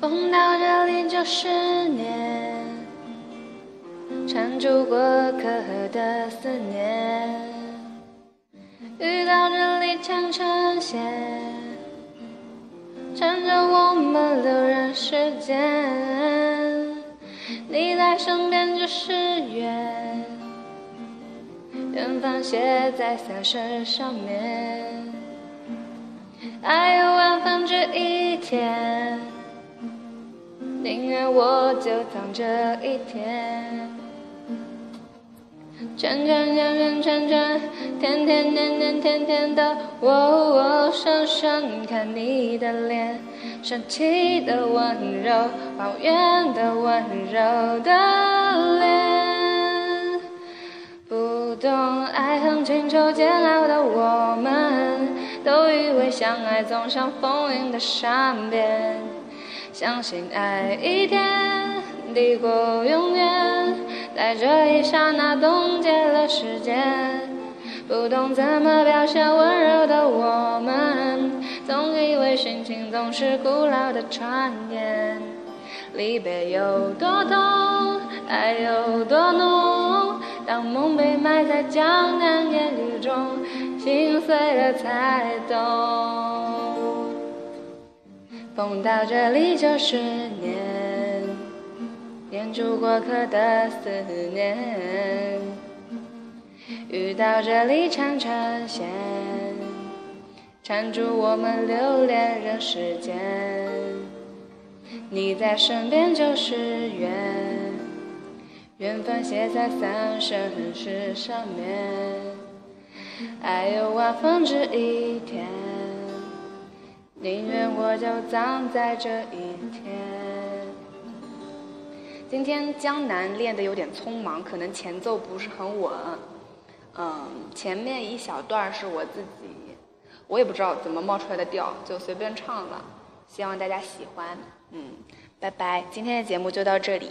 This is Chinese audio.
风到这里就十年，缠住过客的思念。雨到这里缠成线，缠着我们留人世间。你在身边就是缘，缘分写在三生上面。爱有万分之一甜，宁愿我就葬这一天。圈圈圈圈圈圈，天天天天天天的，我我深深看你的脸，生气的温柔，抱怨的温柔的脸。不懂爱恨情愁煎熬的我们，都以为相爱总像风云的善变，相信爱一天抵过永远，在这一刹那冻结了时间。不懂怎么表现温柔的我们，总以为殉情总是古老的传言。离别有多痛，爱有多浓，当梦被埋在江南烟雨中，心碎了才懂。风到这里就是念，念住过客的思念。雨到这里缠成线，缠住我们留恋人世间。你在身边就是缘，缘分写在三生石上面。爱有万分之一甜，我就葬在这一天。今天江南练得有点匆忙，可能前奏不是很稳。嗯，前面一小段是我自己，我也不知道怎么冒出来的调，就随便唱了。希望大家喜欢。嗯，拜拜，今天的节目就到这里。